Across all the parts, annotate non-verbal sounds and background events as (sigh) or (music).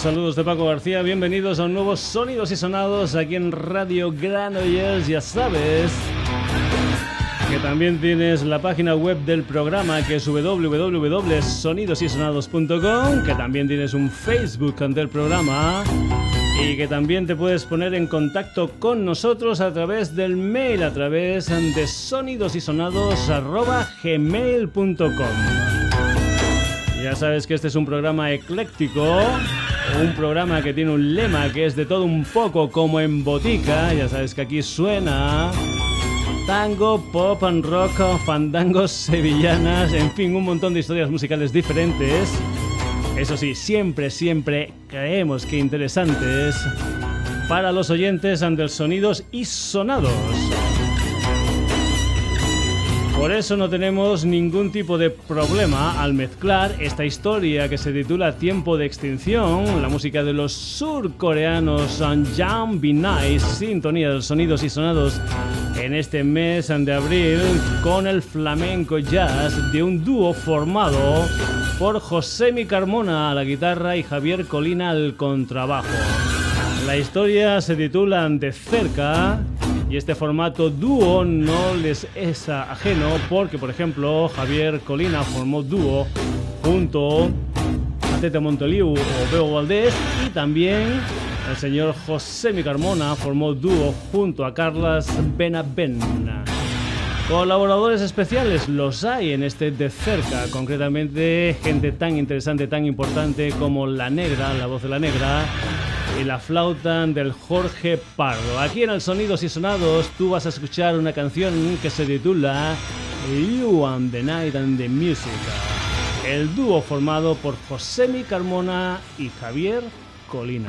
Saludos de Paco García, bienvenidos a un nuevo Sonidos y Sonados aquí en Radio Granollers, ya sabes que también tienes la página web del programa que es www.sonidosysonados.com, que también tienes un Facebook del programa y que también te puedes poner en contacto con nosotros a través del mail, a través de sonidosysonados.gmail.com. Ya sabes que este es un programa ecléctico, un programa que tiene un lema que es de todo un poco como en botica. Ya sabes que aquí suena tango, pop and rock, fandangos sevillanas, en fin, un montón de historias musicales diferentes. Eso sí, siempre, siempre creemos que interesantes para los oyentes ante sonidos y sonados. Por eso no tenemos ningún tipo de problema al mezclar esta historia que se titula Tiempo de Extinción, la música de los surcoreanos Jam Be Nice, sintonía de sonidos y sonados en este mes de abril con el flamenco jazz de un dúo formado por José Mi Carmona a la guitarra y Javier Colina al contrabajo. La historia se titula De cerca y este formato dúo no les es ajeno porque, por ejemplo, Javier Colina formó dúo junto a Tete Montoliu o Bebo Valdés y también el señor José Mi Carmona formó dúo junto a Carlas Benavent. Colaboradores especiales los hay en este de cerca, concretamente gente tan interesante, tan importante como La Negra, la voz de La Negra, y la flauta del Jorge Pardo. Aquí en el Sonidos y Sonados tú vas a escuchar una canción que se titula You and the Night and the Music. El dúo formado por Josemi Carmona y Javier Colina.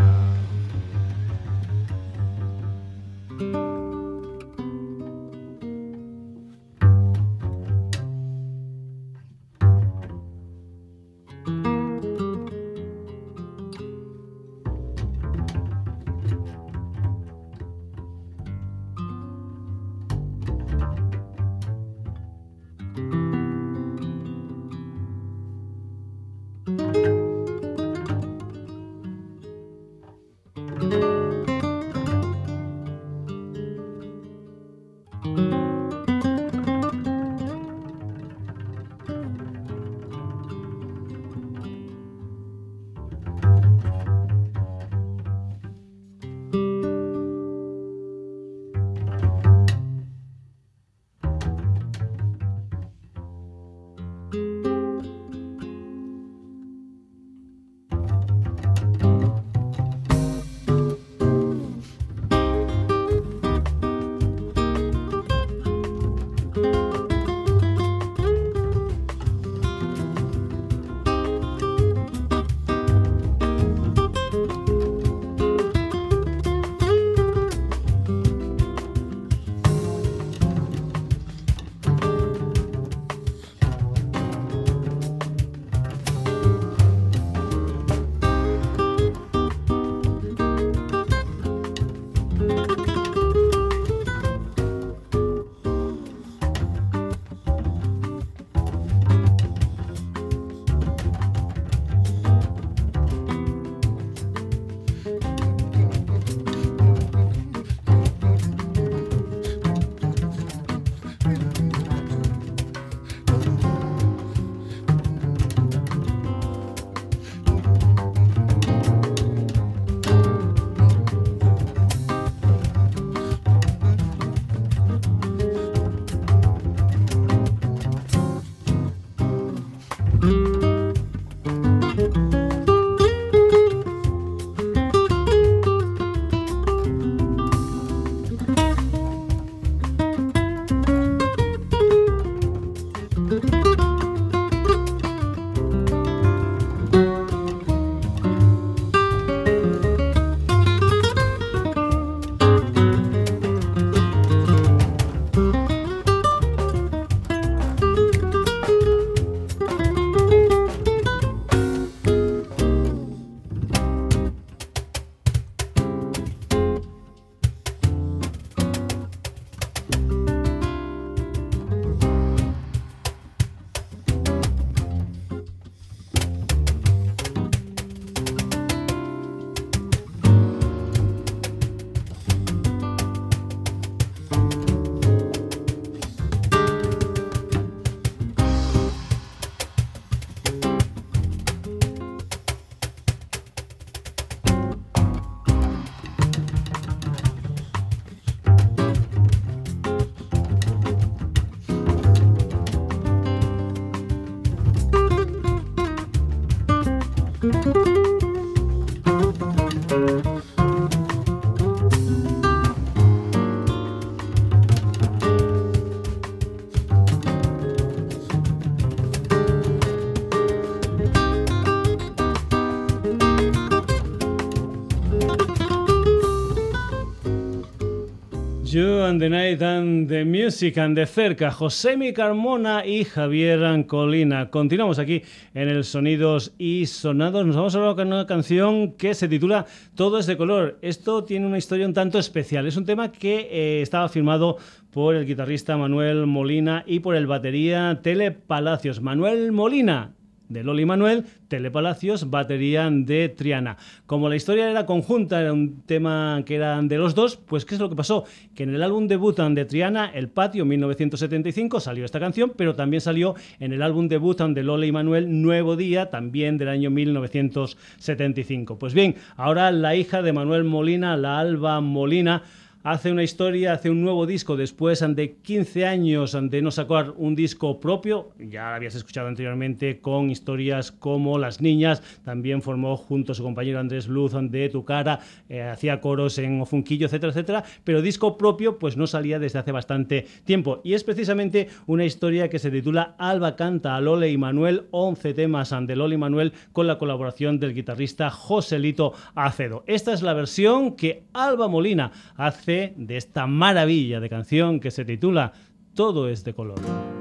And the Night and the Music and de cerca, Josemi Carmona y Javier Colina. Continuamos aquí en el Sonidos y Sonados. Nos vamos a hablar con una canción que se titula Todo es de color. Esto tiene una historia un tanto especial. Es un tema que eh, estaba firmado por el guitarrista Manuel Molina y por el batería Tele Palacios. Manuel Molina de Loli Manuel, Telepalacios, batería de Triana. Como la historia era conjunta, era un tema que eran de los dos, pues ¿qué es lo que pasó? Que en el álbum debut de Triana, El Patio, 1975, salió esta canción, pero también salió en el álbum debut de Loli y Manuel, Nuevo Día, también del año 1975. Pues bien, ahora la hija de Manuel Molina, la Alba Molina, hace una historia, hace un nuevo disco después de 15 años de no sacar un disco propio. Ya habías escuchado anteriormente con historias como Las Niñas. También formó junto a su compañero Andrés Luz de Tu Cara, eh, hacía coros en Ofunquillo, etcétera, etcétera. Pero disco propio, pues no salía desde hace bastante tiempo. Y es precisamente una historia que se titula Alba canta a Lole y Manuel, 11 temas de Lole y Manuel con la colaboración del guitarrista Joselito Acedo. Esta es la versión que Alba Molina hace de esta maravilla de canción que se titula Todo es de color.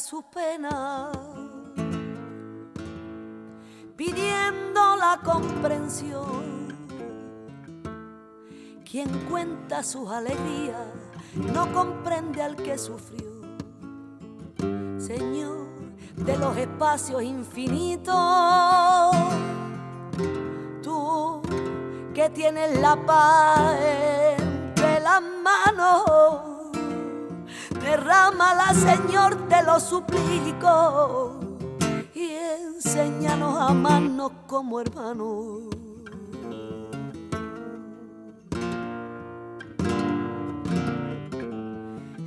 Sus penas, pidiendo la comprensión. Quien cuenta sus alegrías no comprende al que sufrió. Señor de los espacios infinitos, tú que tienes la paz entre las manos Derrámala, Señor, te lo suplico. Y enséñanos a amarnos como hermanos.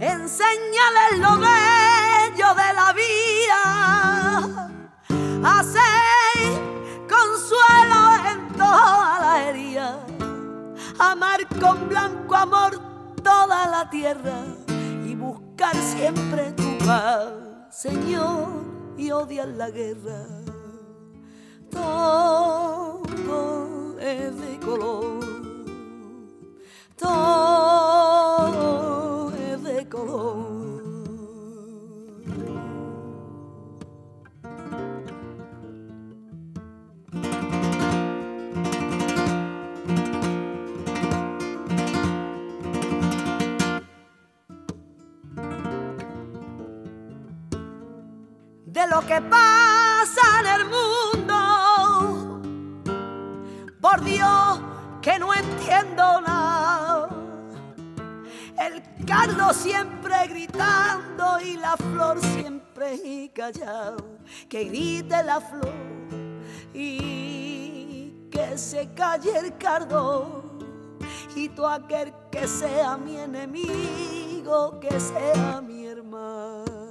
Enséñales lo bello de la vida. Hacer consuelo en toda la herida. Amar con blanco amor toda la tierra buscar siempre tu paz, Señor, y odiar la guerra. Todo es de color, todo es de color. Lo que pasa en el mundo. Por Dios que no entiendo nada. El cardo siempre gritando y la flor siempre callado. Que grite la flor y que se calle el cardo. Y tú aquel que sea mi enemigo, que sea mi hermano.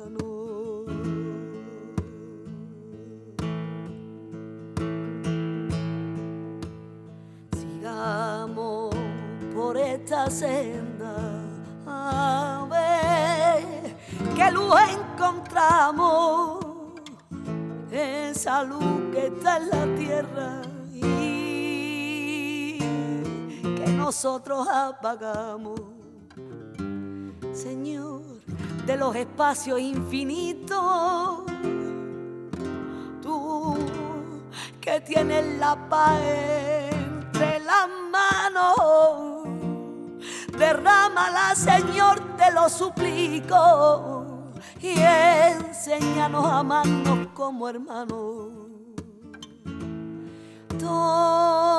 Por esta senda. A ver qué luz encontramos, esa luz que está en la tierra y que nosotros apagamos. Señor, de los espacios infinitos, tú que tienes la paz Derrámala, Señor, te lo suplico. Y enséñanos a amarnos como hermanos. Todo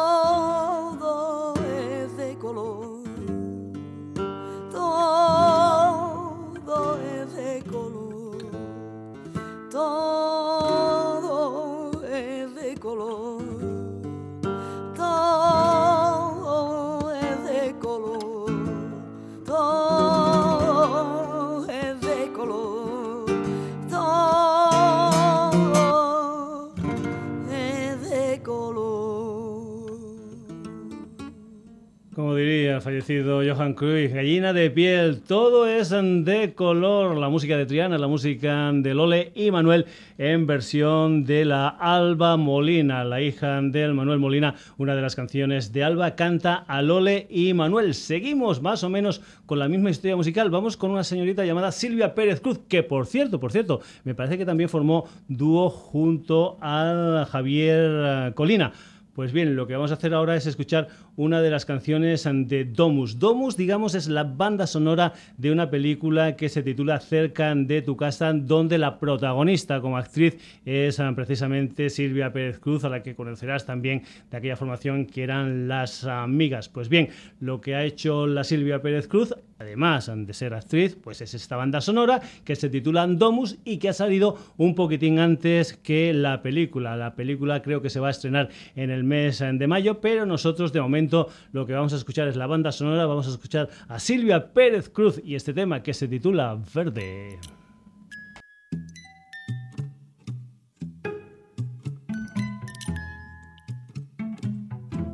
fallecido Johan Cruyff, Gallina de piel, todo es de color, la música de Triana, la música de Lole y Manuel en versión de la Alba Molina, la hija del Manuel Molina, una de las canciones de Alba canta a Lole y Manuel. Seguimos más o menos con la misma historia musical, vamos con una señorita llamada Silvia Pérez Cruz, que por cierto, por cierto, me parece que también formó dúo junto a Javier Colina. Pues bien, lo que vamos a hacer ahora es escuchar una de las canciones de Domus. Domus, digamos, es la banda sonora de una película que se titula Cerca de tu casa, donde la protagonista como actriz es ah, precisamente Silvia Pérez Cruz, a la que conocerás también de aquella formación que eran Las Amigas. Pues bien, lo que ha hecho la Silvia Pérez Cruz, además de ser actriz, pues es esta banda sonora que se titula Domus y que ha salido un poquitín antes que la película. La película creo que se va a estrenar en el mes de mayo, pero nosotros de momento lo que vamos a escuchar es la banda sonora, vamos a escuchar a Silvia Pérez Cruz y este tema que se titula Verde.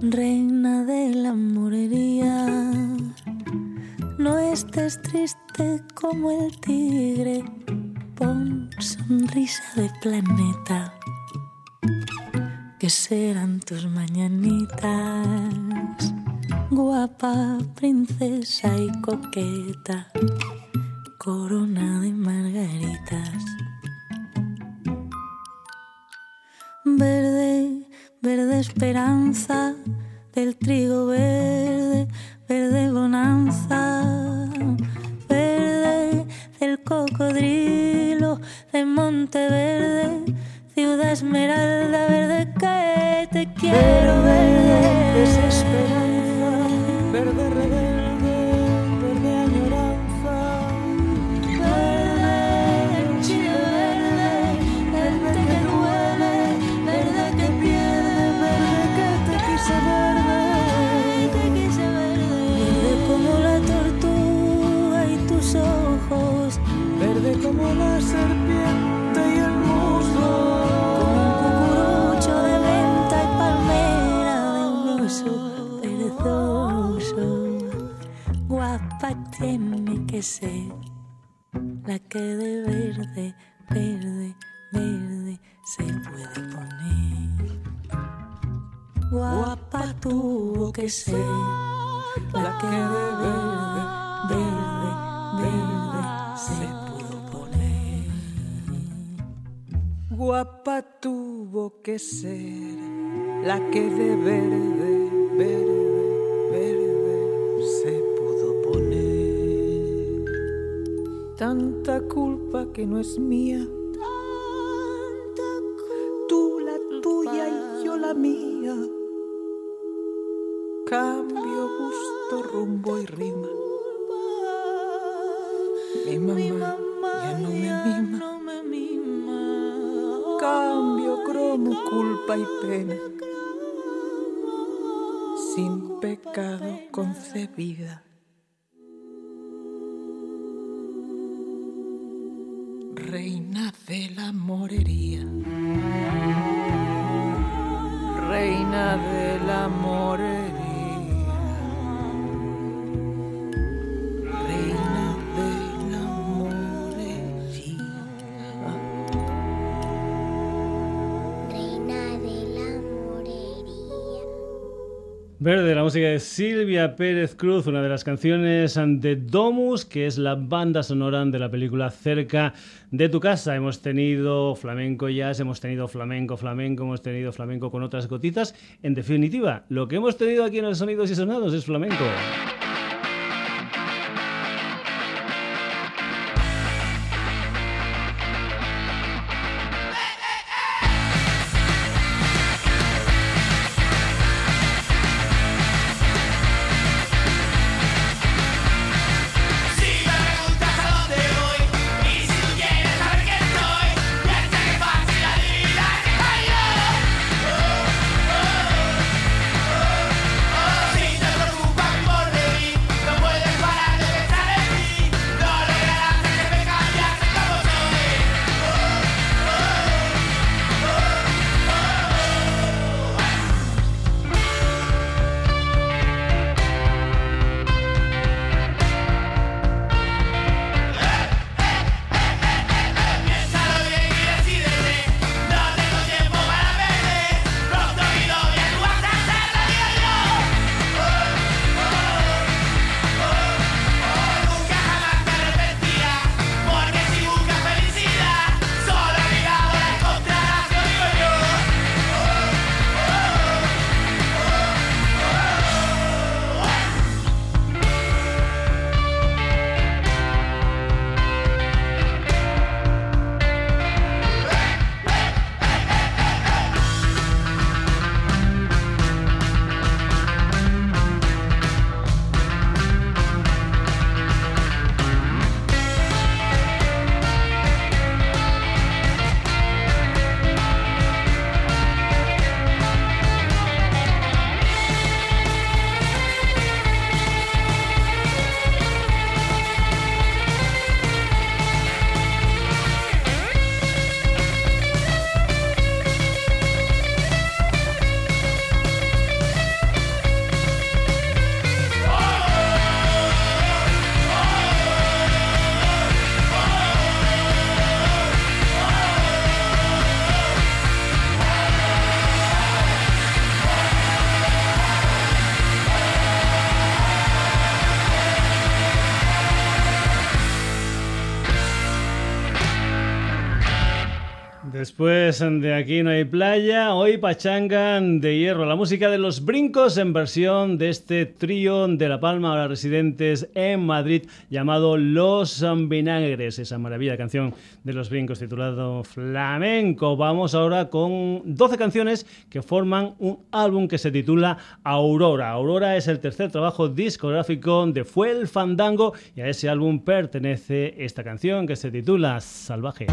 Reina de la morería, no estés triste como el tigre, pon sonrisa de planeta que serán tus mañanitas, guapa, princesa y coqueta, corona de margaritas. Verde, verde esperanza, del trigo verde, verde bonanza, verde del cocodrilo de Monteverde ciudad esmeralda verde que te quiero ver tiene que ser la que de verde, verde, verde se puede poner. Guapa tuvo que ser la que de verde, verde, verde se pudo poner. Guapa tuvo que ser la que de verde, verde, culpa que no es mía. Tú la tuya y yo la mía. Cambio, gusto, rumbo y rima. Mi mamá, ya no me mima. Cambio, cromo, culpa y pena. Sin pecado concebida música de Silvia Pérez Cruz, una de las canciones de Domus, que es la banda sonora de la película Cerca de tu casa. Hemos tenido flamenco jazz, hemos tenido flamenco, flamenco, hemos tenido flamenco con otras gotitas. En definitiva, lo que hemos tenido aquí en el Sonidos y Sonados es flamenco. De aquí no hay playa, hoy pachanga de hierro, la música de los brincos en versión de este trío de La Palma, ahora residentes en Madrid, llamado Los Vinagres, esa maravilla canción de los brincos titulado Flamenco. Vamos ahora con 12 canciones que forman un álbum que se titula Aurora. Aurora es el tercer trabajo discográfico de Fue el Fandango y a ese álbum pertenece esta canción que se titula Salvaje.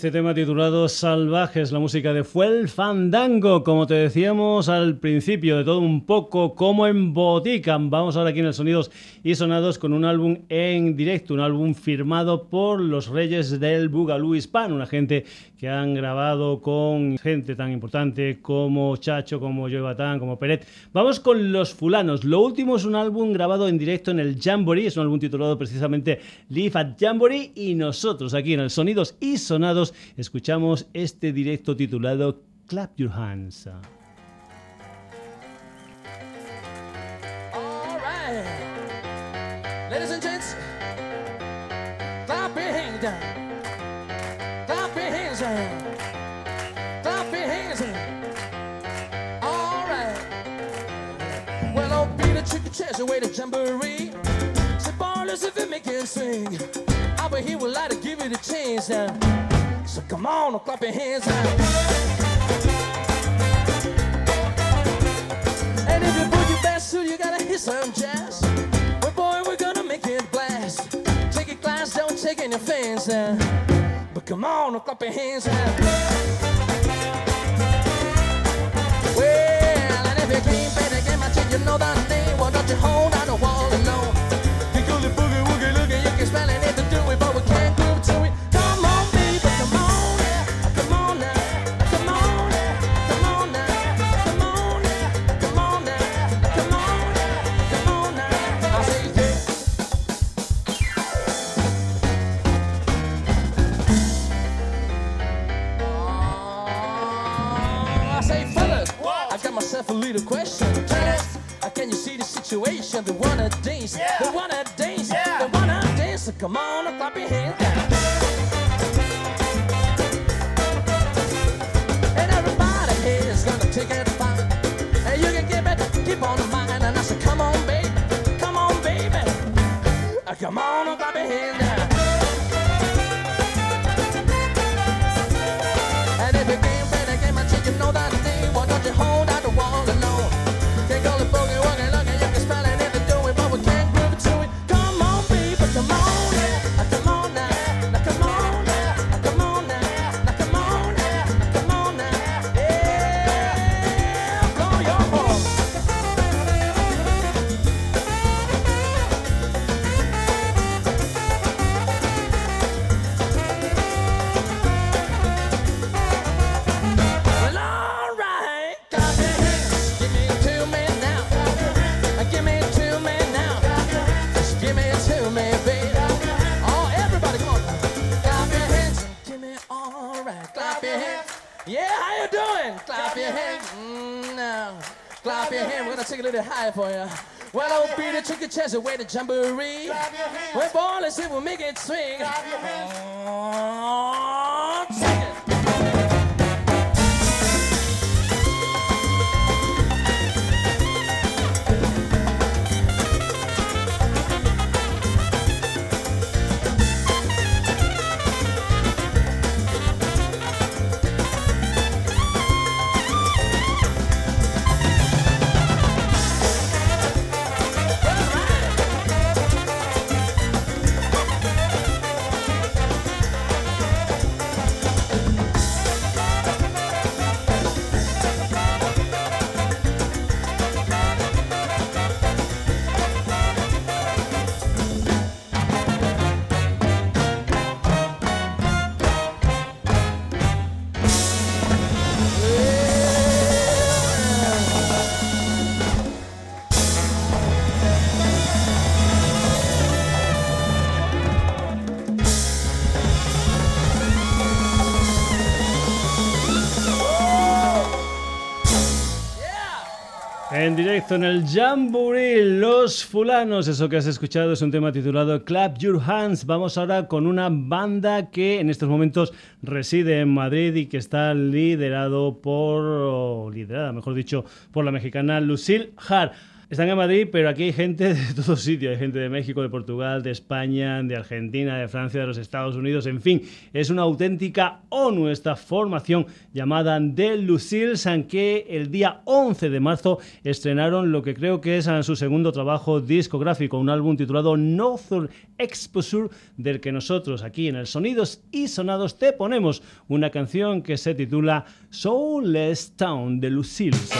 Este tema titulado Salvajes, la música de Fuel Fandango, como te decíamos al principio, de todo un poco como en botica. Vamos ahora aquí en el Sonidos y Sonados con un álbum en directo, un álbum firmado por los Reyes del Bugalú Hispano, una gente que han grabado con gente tan importante como Chacho, como Joe Batán, como Peret. Vamos con Los Fulanos. Lo último es un álbum grabado en directo en el Jamboree, es un álbum titulado precisamente Live at Jamboree y nosotros aquí en el Sonidos y Sonados escuchamos este directo titulado Clap Your Hands. It swing, I bet he would like to give it a chance now. So come on, clap your hands now. And if you put your best suit, you gotta hit some jazz. Well, boy, we're gonna make it blast. Take a glass, don't take any fans now. But come on, clap your hands now. Well, and if you play the game, I tell you know that name. Why don't you hold on the wall alone? A little question. Uh, can you see the situation? They wanna dance, they wanna dance, they wanna dance. So come on, clap your hands. And everybody here is gonna take it fine. And you can give it, keep on the mind. And I said, come on, baby, come on, baby. Come on, clap your hands for ya. Well, I will be the trick of treasure, way to jamboree. We're ballin', let's see, we'll make it swing. Directo en el Jamboree, Los Fulanos. Eso que has escuchado es un tema titulado Clap Your Hands. Vamos ahora con una banda que en estos momentos reside en Madrid y que está liderado por, liderada, mejor dicho, por la mexicana Lucille Hart. Están en Madrid, pero aquí hay gente de (laughs) todos sitios. Hay gente de México, de Portugal, de España, de Argentina, de Francia, de los Estados Unidos. En fin, es una auténtica ONU esta formación llamada The Lucille's, que el día 11 de marzo estrenaron lo que creo que es su segundo trabajo discográfico, un álbum titulado Northern Exposure, del que nosotros aquí en el Sonidos y Sonados te ponemos una canción que se titula Soulless Town de Lucille's.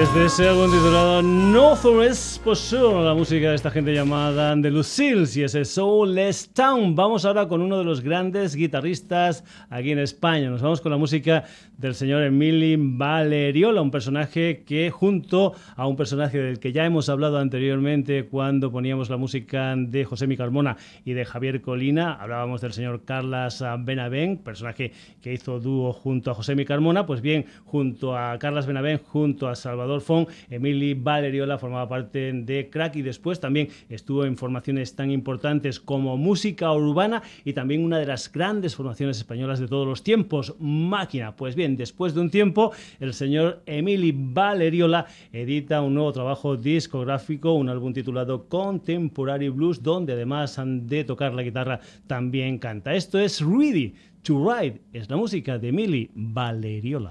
Desde ese álbum titulado Northwest Posture, la música de esta gente llamada The Lucille y ese Soulless Town. Vamos ahora con uno de los grandes guitarristas aquí en España. Nos vamos con la música del señor Emili Valeriola, un personaje que junto a un personaje del que ya hemos hablado anteriormente cuando poníamos la música de José Mi Carmona y de Javier Colina, hablábamos del señor Carlas Benavent, personaje que hizo dúo junto a José Mi Carmona, pues bien, junto a Carlas Benavent, junto a Salvador Fon, Emily Valeriola formaba parte de Crack y después también estuvo en formaciones tan importantes como Música Urbana y también una de las grandes formaciones españolas de todos los tiempos, Máquina. Pues bien, después de un tiempo, el señor Emily Valeriola edita un nuevo trabajo discográfico, un álbum titulado Contemporary Blues, donde además de tocar la guitarra también canta. Esto es Ready to Ride, es la música de Emily Valeriola.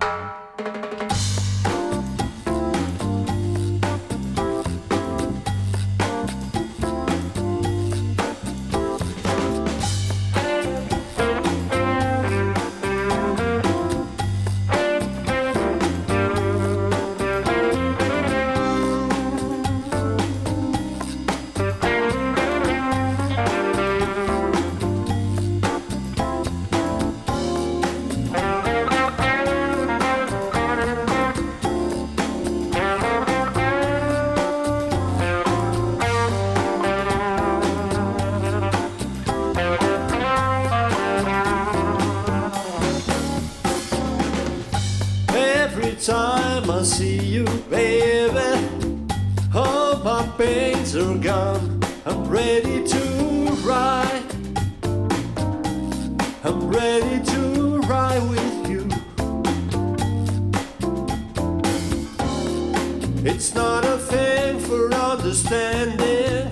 It's not a thing for understanding.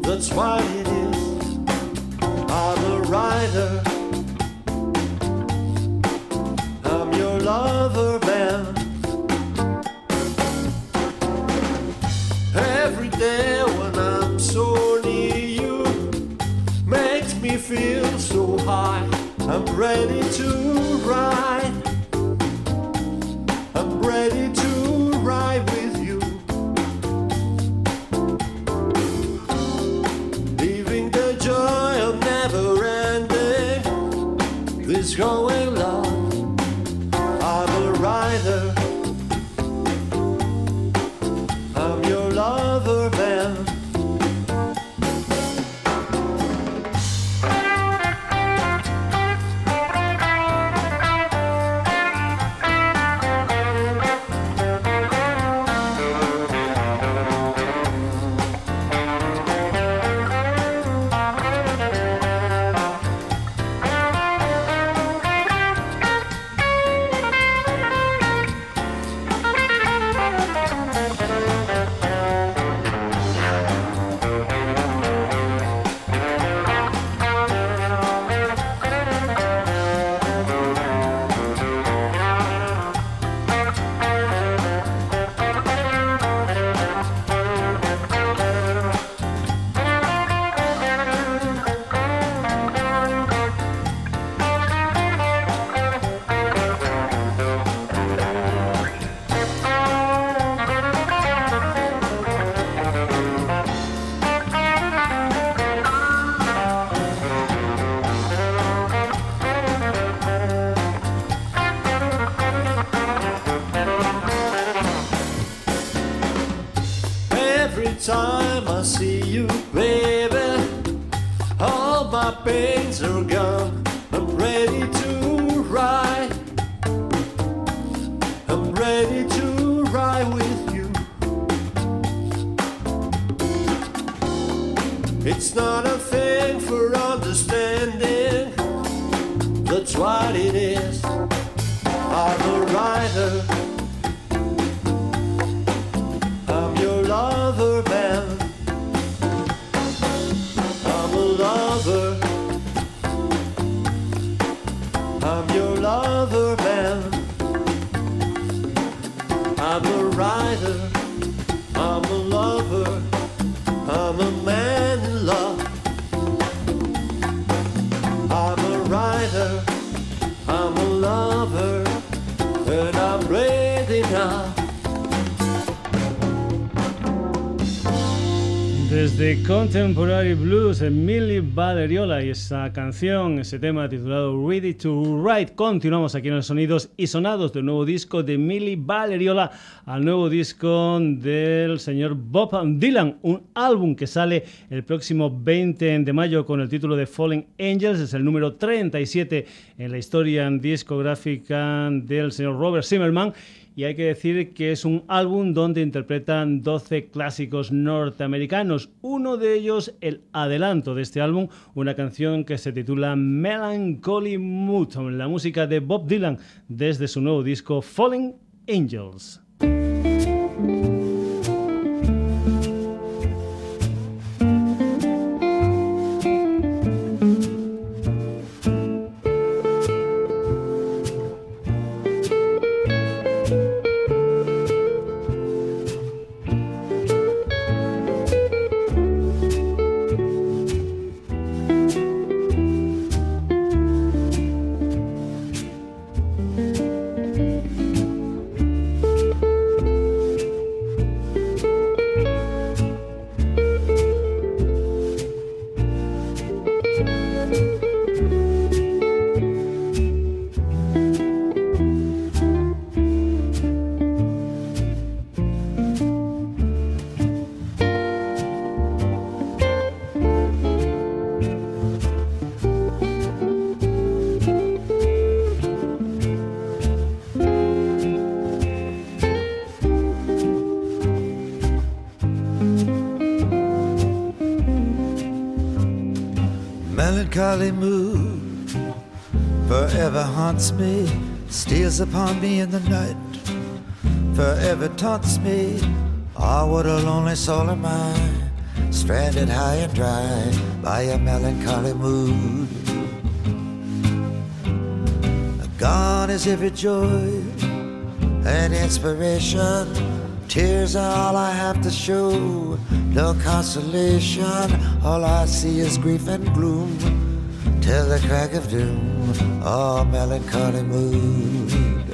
That's why it is. I'm a rider. I'm your lover, man. Every day when I'm so near you makes me feel so high. I'm ready to ride. going every time I see you, baby. All my pains are gone. I'm ready to ride. I'm ready to ride with you. It's not a thing for understanding. That's what it is. I'm a rider. Desde Contemporary Blues, Millie Valeriola y esa canción, ese tema titulado Ready to Write. Continuamos aquí en los sonidos y sonados del nuevo disco de Millie Valeriola al nuevo disco del señor Bob Dylan, un álbum que sale el próximo 20 de mayo con el título de Falling Angels, es el número 37 en la historia discográfica del señor Robert Zimmerman y hay que decir que es un álbum donde interpretan 12 clásicos norteamericanos. Uno de ellos, el adelanto de este álbum, una canción que se titula Melancholy Mood, la música de Bob Dylan desde su nuevo disco Falling Angels. Melancholy mood forever haunts me, steals upon me in the night, forever taunts me. Ah, what a lonely soul am I, stranded high and dry by a melancholy mood. Gone is every joy and inspiration. Tears are all I have to show, no consolation. All I see is grief and gloom till the crack of doom. Oh, melancholy mood.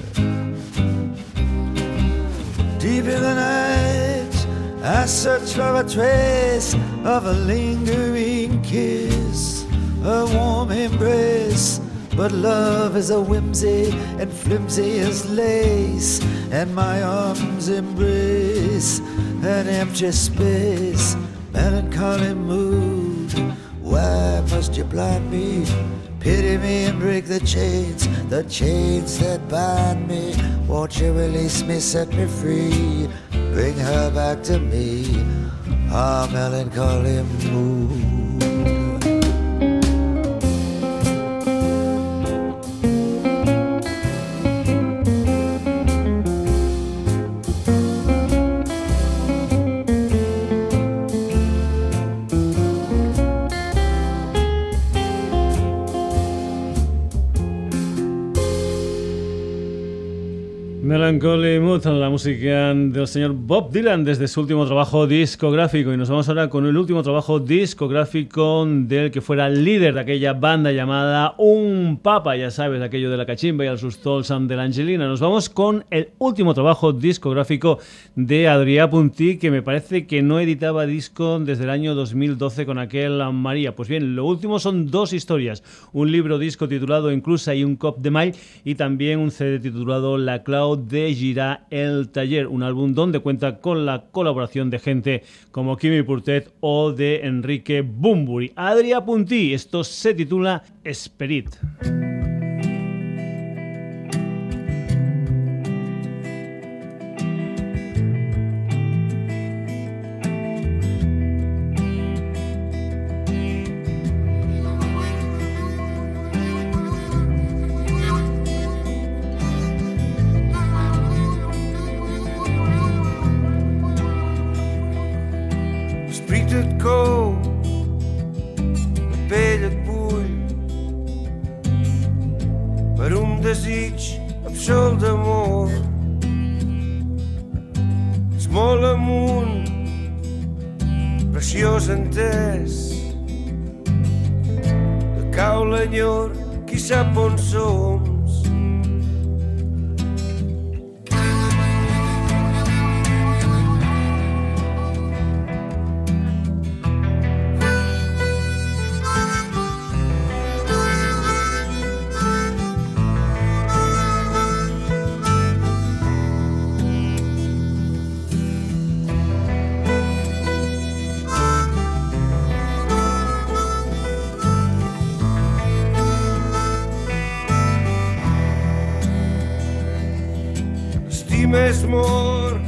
Deep in the night, I search for a trace of a lingering kiss, a warm embrace. But love is a whimsy and flimsy as lace, and my arms embrace an empty space, melancholy mood. Blind me? Pity me and break the chains, the chains that bind me. Won't you release me, set me free, bring her back to me? Ah, melancholy mood. La música del señor Bob Dylan desde su último trabajo discográfico. Y nos vamos ahora con el último trabajo discográfico del que fuera líder de aquella banda llamada Un Papa, ya sabes, aquello de la cachimba y el sustol San de la Angelina. Nos vamos con el último trabajo discográfico de Adrià Puntí, que me parece que no editaba disco desde el año 2012 con aquel María. Pues bien, lo último son dos historias: un libro disco titulado Inclusa y un Cop de Mail, y también un CD titulado La Cloud de Gira El Taller, un álbum donde cuenta con la colaboración de gente como Kimi Purtet o de Enrique Bumburi. Adria Puntí, esto se titula Spirit. up on so amor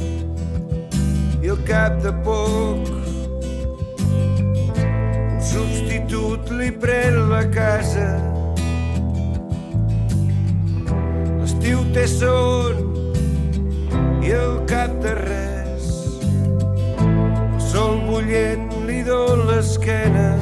i al cap de poc un substitut li pren la casa. L'estiu té son i al cap de res el sol bullent li dol l'esquena.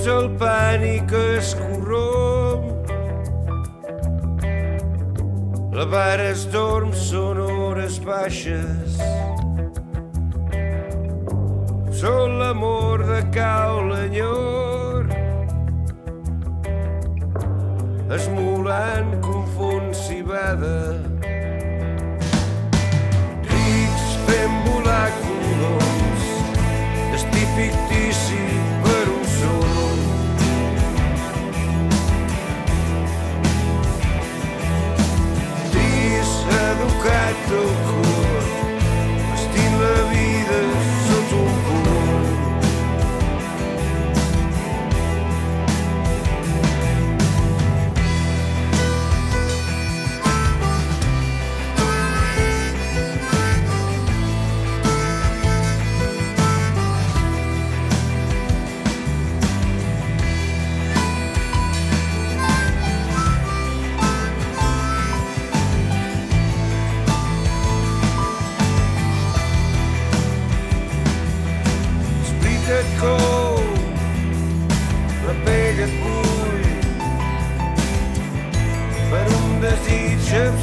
Cops el pànic es corromp. La vara es dorm, són hores baixes. Són l'amor de cau l'enyor. Esmolant confon cibada. Rics fent volar coloms. Destí fictici do canto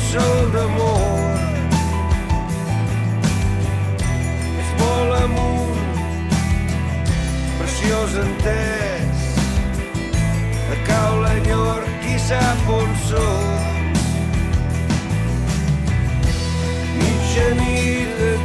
absolt d'amor. Es vol amunt, preciós entès, a cau l'enyor, qui sap on som. Mitja nit de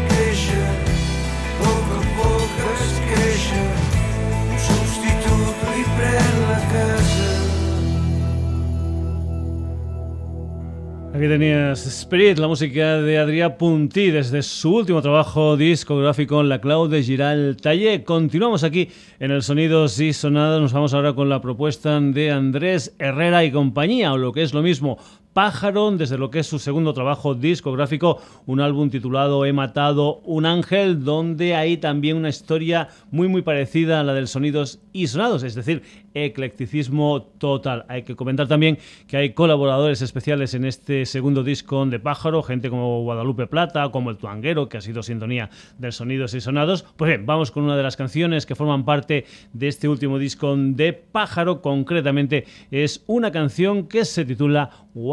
Aquí tenías Spirit, la música de Adrià Puntí desde su último trabajo discográfico en la Cloud de Giral Taller. Continuamos aquí en el Sonidos y Sonados. Nos vamos ahora con la propuesta de Andrés Herrera y compañía, o lo que es lo mismo, Pájaro, desde lo que es su segundo trabajo discográfico, un álbum titulado He matado un ángel, donde hay también una historia muy muy parecida a la del Sonidos y Sonados, es decir, eclecticismo total. Hay que comentar también que hay colaboradores especiales en este segundo disco de Pájaro, gente como Guadalupe Plata, como El Tuanguero, que ha sido sintonía del Sonidos y Sonados. Pues bien, vamos con una de las canciones que forman parte de este último disco de Pájaro, concretamente es una canción que se titula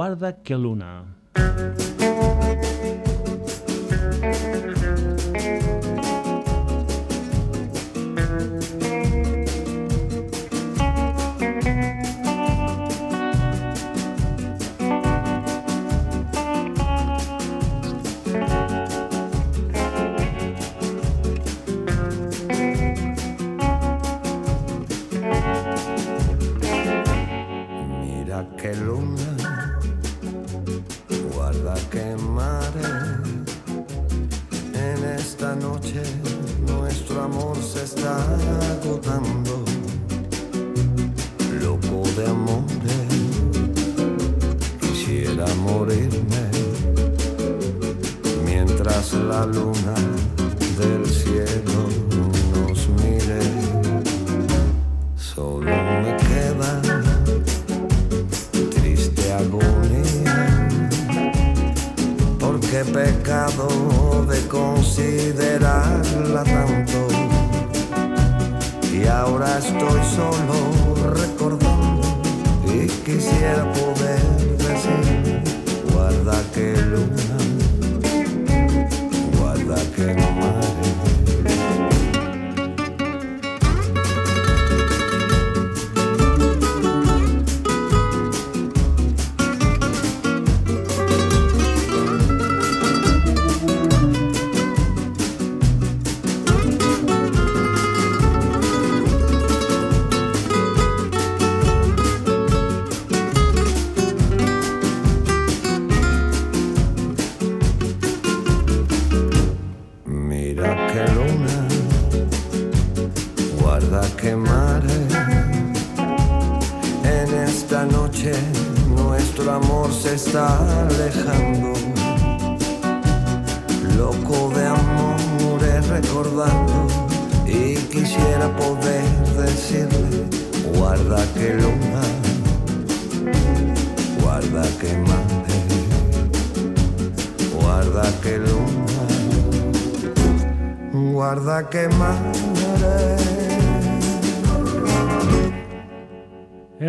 Guarda que Luna. Agotando. Loco de amores, quisiera morirme. Mientras la luna del cielo estoy solo recordando y quisiera poder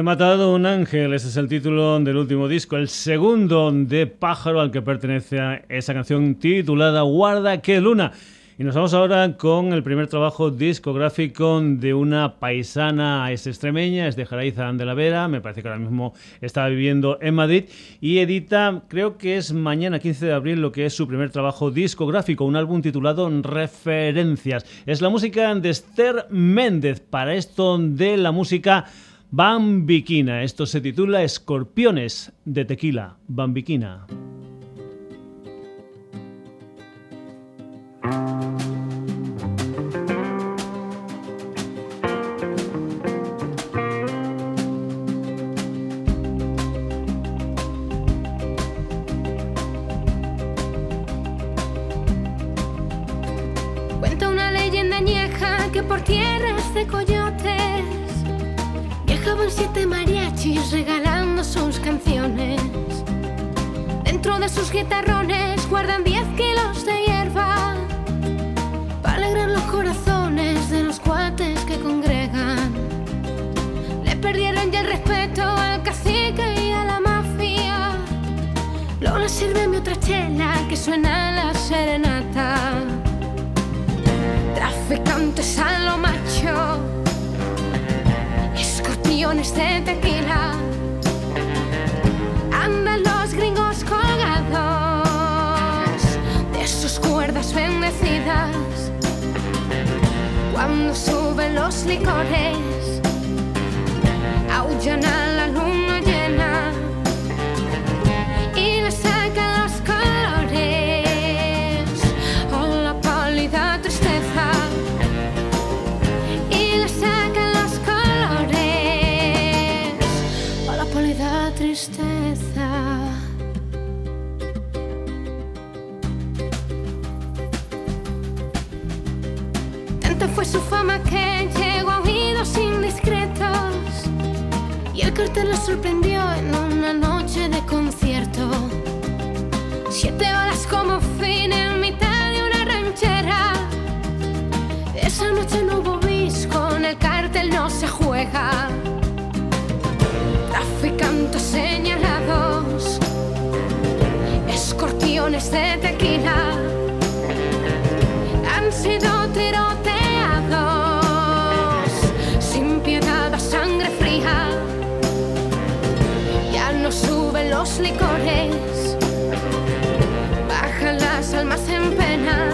He matado un ángel, ese es el título del último disco, el segundo de Pájaro al que pertenece esa canción titulada Guarda que Luna. Y nos vamos ahora con el primer trabajo discográfico de una paisana, es extremeña, es de Jaraiza de la Vera, me parece que ahora mismo está viviendo en Madrid y edita, creo que es mañana 15 de abril, lo que es su primer trabajo discográfico, un álbum titulado Referencias. Es la música de Esther Méndez, para esto de la música Bambiquina. Esto se titula Escorpiones de Tequila. Bambiquina. Los licores, aullan sorprendió en una noche de concierto. Siete horas como fin en mitad de una ranchera. Esa noche no hubo bis, con el cartel no se juega. Traficantes señalados, escorpiones de tequila, han sido tiroteados los licores, bajan las almas en pena.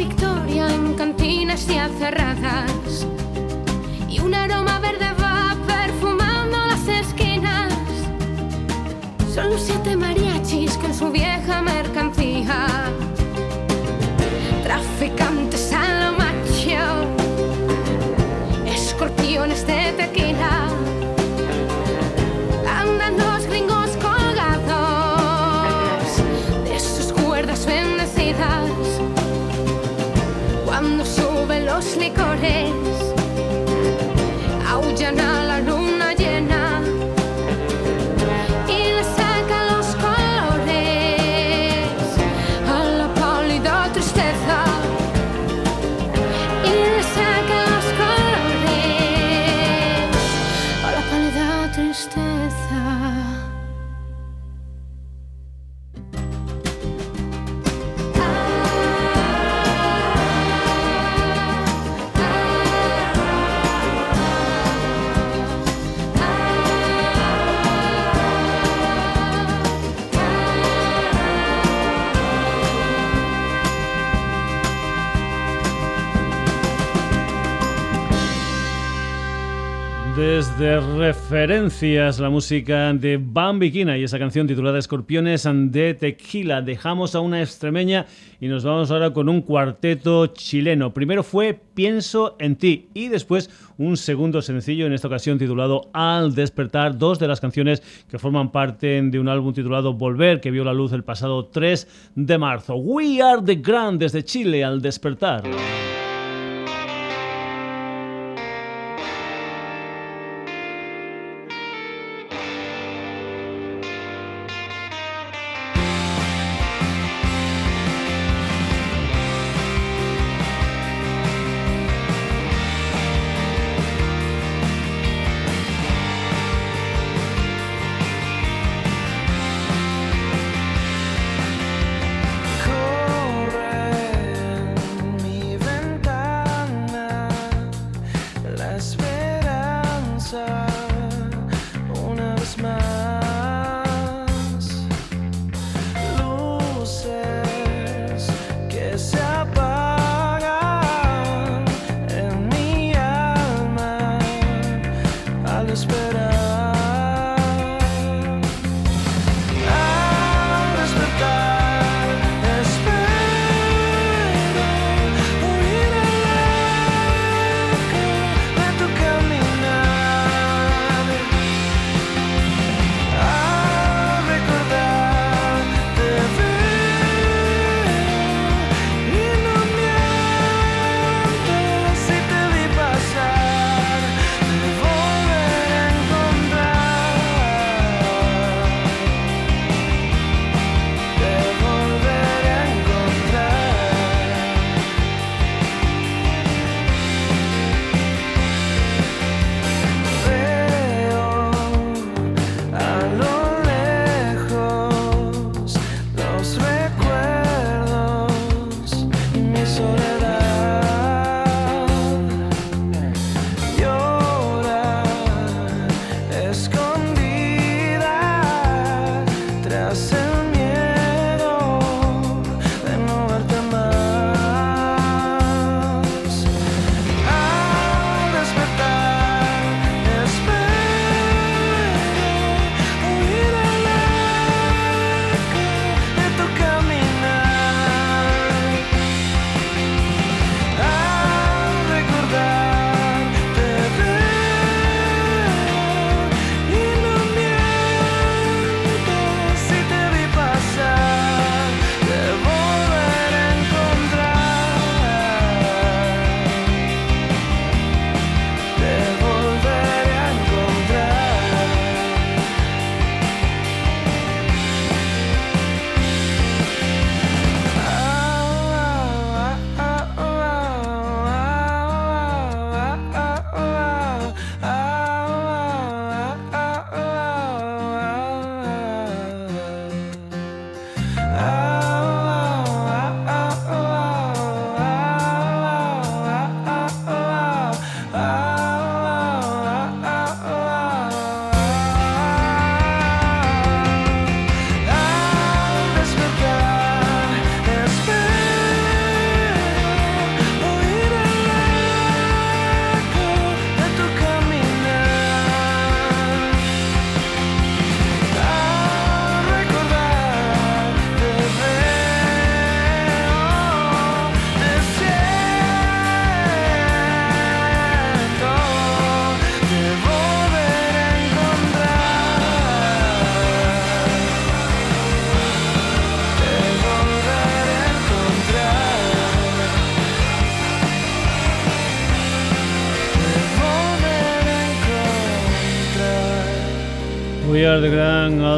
Victoria en cantinas ya cerradas miles de referencias, la música de Bambiquina y esa canción titulada Escorpiones de Tequila. Dejamos a una extremeña y nos vamos ahora con un cuarteto chileno. Primero fue Pienso en ti y después un segundo sencillo, en esta ocasión titulado Al despertar, dos de las canciones que forman parte de un álbum titulado Volver, que vio la luz el pasado 3 de marzo. We Are the Grand desde Chile, Al despertar.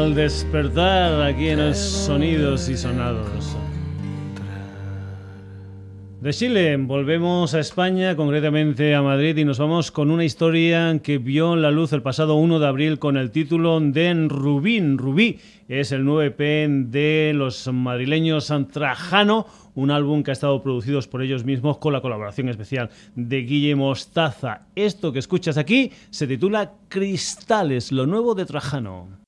Al despertar aquí en los Sonidos y Sonados. De Chile volvemos a España, concretamente a Madrid, y nos vamos con una historia que vio la luz el pasado 1 de abril con el título de Rubín. Rubí es el 9P de los madrileños Trajano, un álbum que ha estado producido por ellos mismos con la colaboración especial de Guille Mostaza. Esto que escuchas aquí se titula Cristales, lo nuevo de Trajano.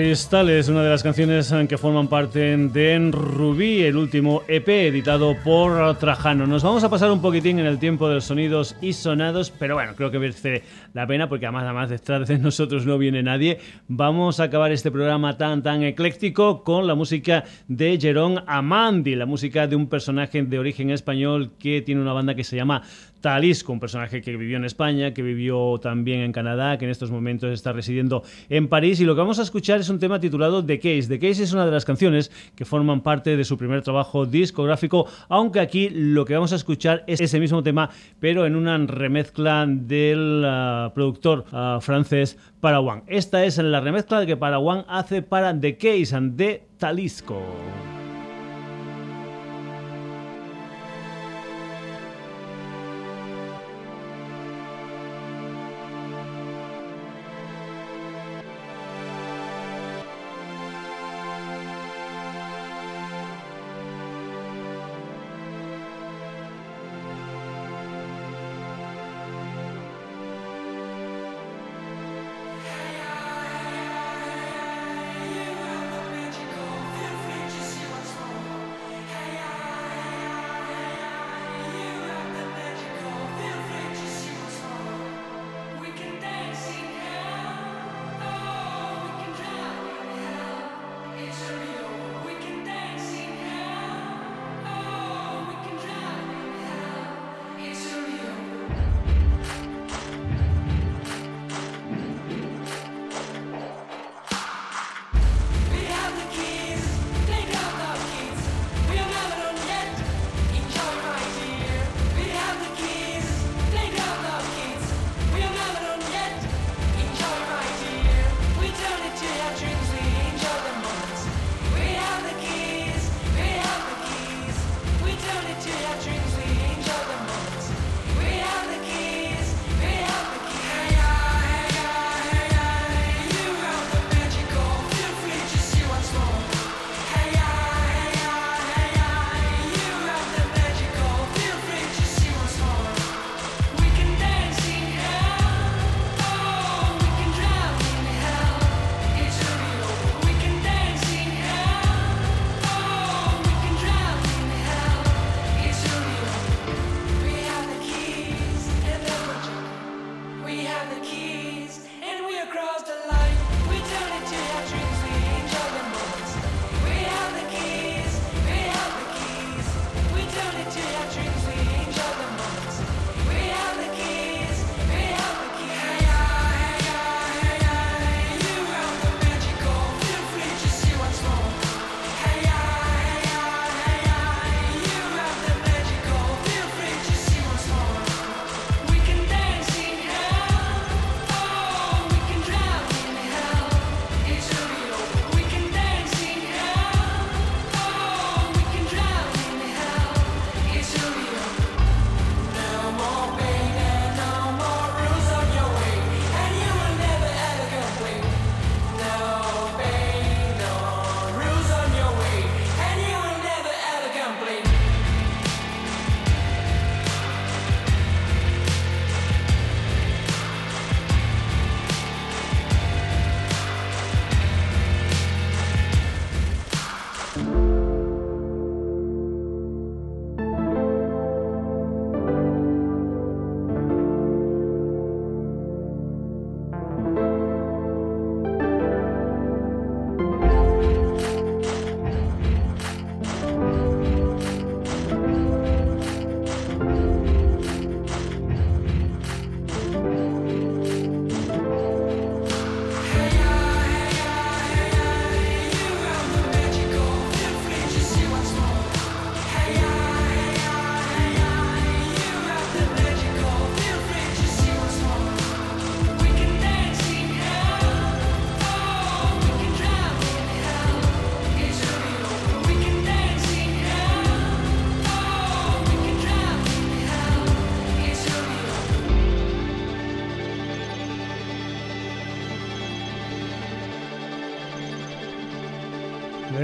Cristales, una de las canciones que forman parte de Rubí, el último EP editado por Trajano. Nos vamos a pasar un poquitín en el tiempo de los sonidos y sonados, pero bueno, creo que merece la pena porque además, además detrás de nosotros no viene nadie. Vamos a acabar este programa tan tan ecléctico con la música de Jerón Amandi, la música de un personaje de origen español que tiene una banda que se llama Talisco, un personaje que vivió en España, que vivió también en Canadá, que en estos momentos está residiendo en París. Y lo que vamos a escuchar es un tema titulado The Case. The Case es una de las canciones que forman parte de su primer trabajo discográfico, aunque aquí lo que vamos a escuchar es ese mismo tema, pero en una remezcla del uh, productor uh, francés Parawan. Esta es la remezcla que Parawan hace para The Case de Talisco.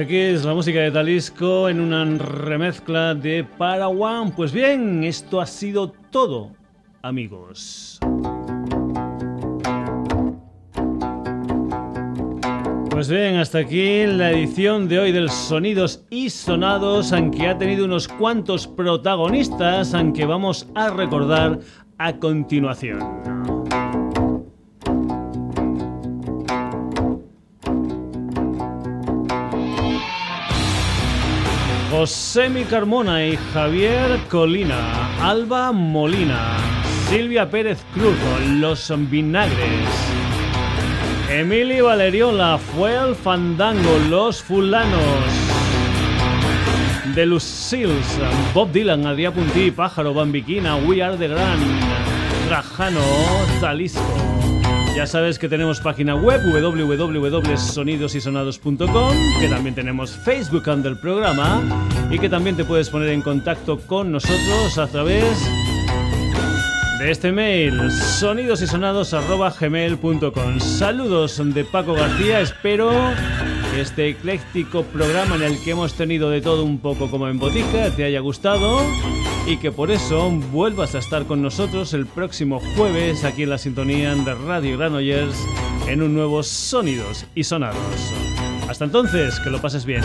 Aquí es la música de Talisco en una remezcla de Parawan. Pues bien, esto ha sido todo, amigos. Pues bien, hasta aquí la edición de hoy del Sonidos y Sonados, aunque ha tenido unos cuantos protagonistas, aunque vamos a recordar a continuación. Josemi Carmona y Javier Colina, Alba Molina, Silvia Pérez Cruz, Los Vinagres, Emily Valeriola, Fue Fandango, Los Fulanos, The Lucils, Bob Dylan, Adrià Puntí, Pájaro, Bambiquina, We Are the Grand, Trajano, Zalisco. Ya sabes que tenemos página web www.sonidosysonados.com, que también tenemos Facebook del programa y que también te puedes poner en contacto con nosotros a través de este mail sonidosysonados.gmail.com Saludos de Paco García, espero este ecléctico programa en el que hemos tenido de todo un poco como en botica te haya gustado y que por eso vuelvas a estar con nosotros el próximo jueves aquí en la sintonía de Radio Granollers en un nuevo Sonidos y Sonados. Hasta entonces, que lo pases bien.